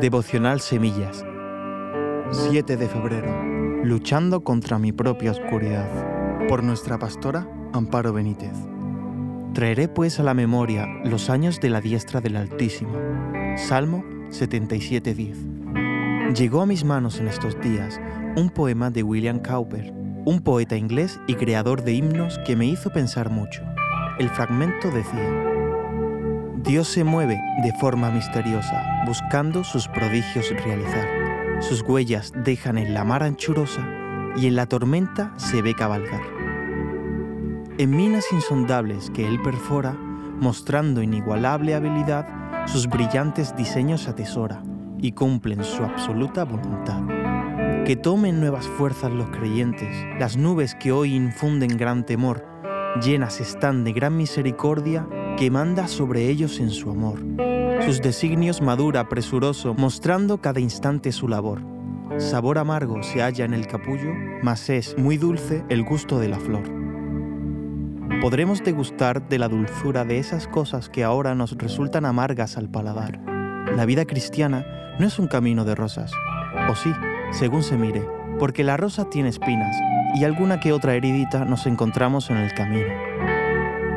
Devocional Semillas. 7 de febrero. Luchando contra mi propia oscuridad. Por nuestra pastora, Amparo Benítez. Traeré pues a la memoria los años de la diestra del Altísimo. Salmo 77.10. Llegó a mis manos en estos días un poema de William Cowper, un poeta inglés y creador de himnos que me hizo pensar mucho. El fragmento decía, Dios se mueve de forma misteriosa, buscando sus prodigios realizar. Sus huellas dejan en la mar anchurosa y en la tormenta se ve cabalgar. En minas insondables que él perfora, mostrando inigualable habilidad, sus brillantes diseños atesora y cumplen su absoluta voluntad. Que tomen nuevas fuerzas los creyentes, las nubes que hoy infunden gran temor, llenas están de gran misericordia que manda sobre ellos en su amor. Sus designios madura presuroso, mostrando cada instante su labor. Sabor amargo se halla en el capullo, mas es muy dulce el gusto de la flor. Podremos degustar de la dulzura de esas cosas que ahora nos resultan amargas al paladar. La vida cristiana no es un camino de rosas, o sí, según se mire, porque la rosa tiene espinas y alguna que otra heridita nos encontramos en el camino.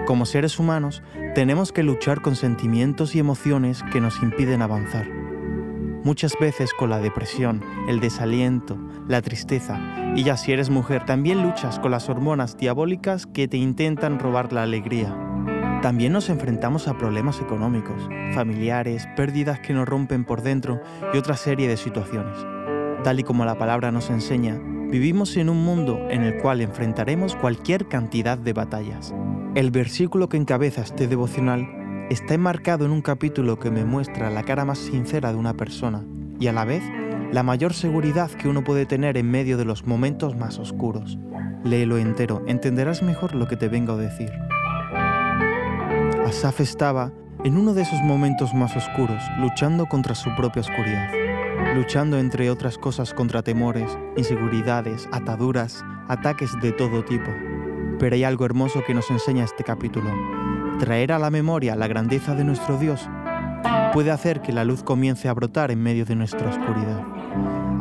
Como seres humanos, tenemos que luchar con sentimientos y emociones que nos impiden avanzar. Muchas veces con la depresión, el desaliento, la tristeza, y ya si eres mujer, también luchas con las hormonas diabólicas que te intentan robar la alegría. También nos enfrentamos a problemas económicos, familiares, pérdidas que nos rompen por dentro y otra serie de situaciones. Tal y como la palabra nos enseña, vivimos en un mundo en el cual enfrentaremos cualquier cantidad de batallas. El versículo que encabeza este devocional está enmarcado en un capítulo que me muestra la cara más sincera de una persona y a la vez la mayor seguridad que uno puede tener en medio de los momentos más oscuros. Léelo entero, entenderás mejor lo que te vengo a decir. Asaf estaba en uno de esos momentos más oscuros, luchando contra su propia oscuridad, luchando entre otras cosas contra temores, inseguridades, ataduras, ataques de todo tipo. Pero hay algo hermoso que nos enseña este capítulo. Traer a la memoria la grandeza de nuestro Dios puede hacer que la luz comience a brotar en medio de nuestra oscuridad.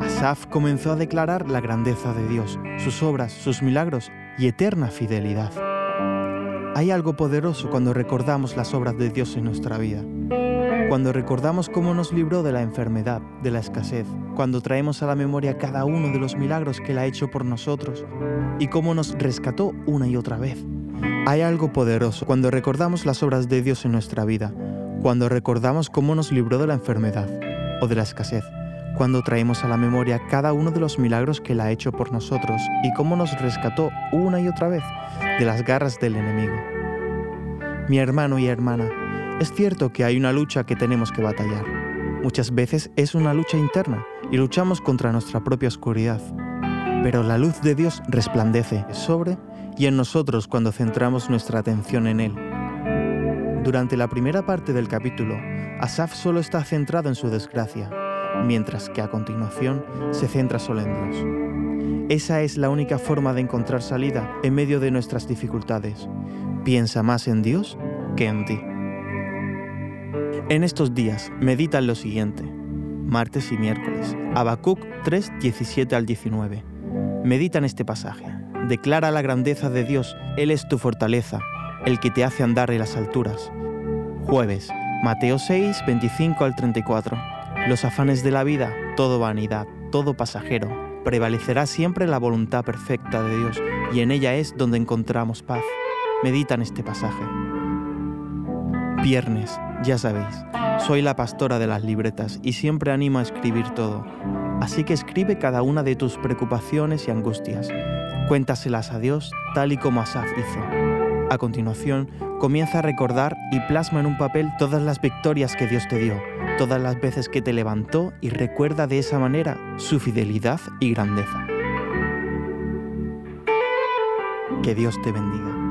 Asaf comenzó a declarar la grandeza de Dios, sus obras, sus milagros y eterna fidelidad. Hay algo poderoso cuando recordamos las obras de Dios en nuestra vida. Cuando recordamos cómo nos libró de la enfermedad, de la escasez, cuando traemos a la memoria cada uno de los milagros que Él ha hecho por nosotros y cómo nos rescató una y otra vez. Hay algo poderoso cuando recordamos las obras de Dios en nuestra vida, cuando recordamos cómo nos libró de la enfermedad o de la escasez, cuando traemos a la memoria cada uno de los milagros que Él ha hecho por nosotros y cómo nos rescató una y otra vez de las garras del enemigo. Mi hermano y hermana, es cierto que hay una lucha que tenemos que batallar. Muchas veces es una lucha interna y luchamos contra nuestra propia oscuridad. Pero la luz de Dios resplandece sobre y en nosotros cuando centramos nuestra atención en Él. Durante la primera parte del capítulo, Asaf solo está centrado en su desgracia, mientras que a continuación se centra solo en Dios. Esa es la única forma de encontrar salida en medio de nuestras dificultades. Piensa más en Dios que en ti. En estos días, medita lo siguiente. Martes y miércoles. Habacuc 3, 17 al 19. Medita en este pasaje. Declara la grandeza de Dios. Él es tu fortaleza, el que te hace andar en las alturas. Jueves. Mateo 6, 25 al 34. Los afanes de la vida, todo vanidad, todo pasajero. Prevalecerá siempre la voluntad perfecta de Dios y en ella es donde encontramos paz. Medita en este pasaje. Viernes, ya sabéis, soy la pastora de las libretas y siempre animo a escribir todo. Así que escribe cada una de tus preocupaciones y angustias. Cuéntaselas a Dios tal y como Asaf hizo. A continuación, comienza a recordar y plasma en un papel todas las victorias que Dios te dio, todas las veces que te levantó y recuerda de esa manera su fidelidad y grandeza. Que Dios te bendiga.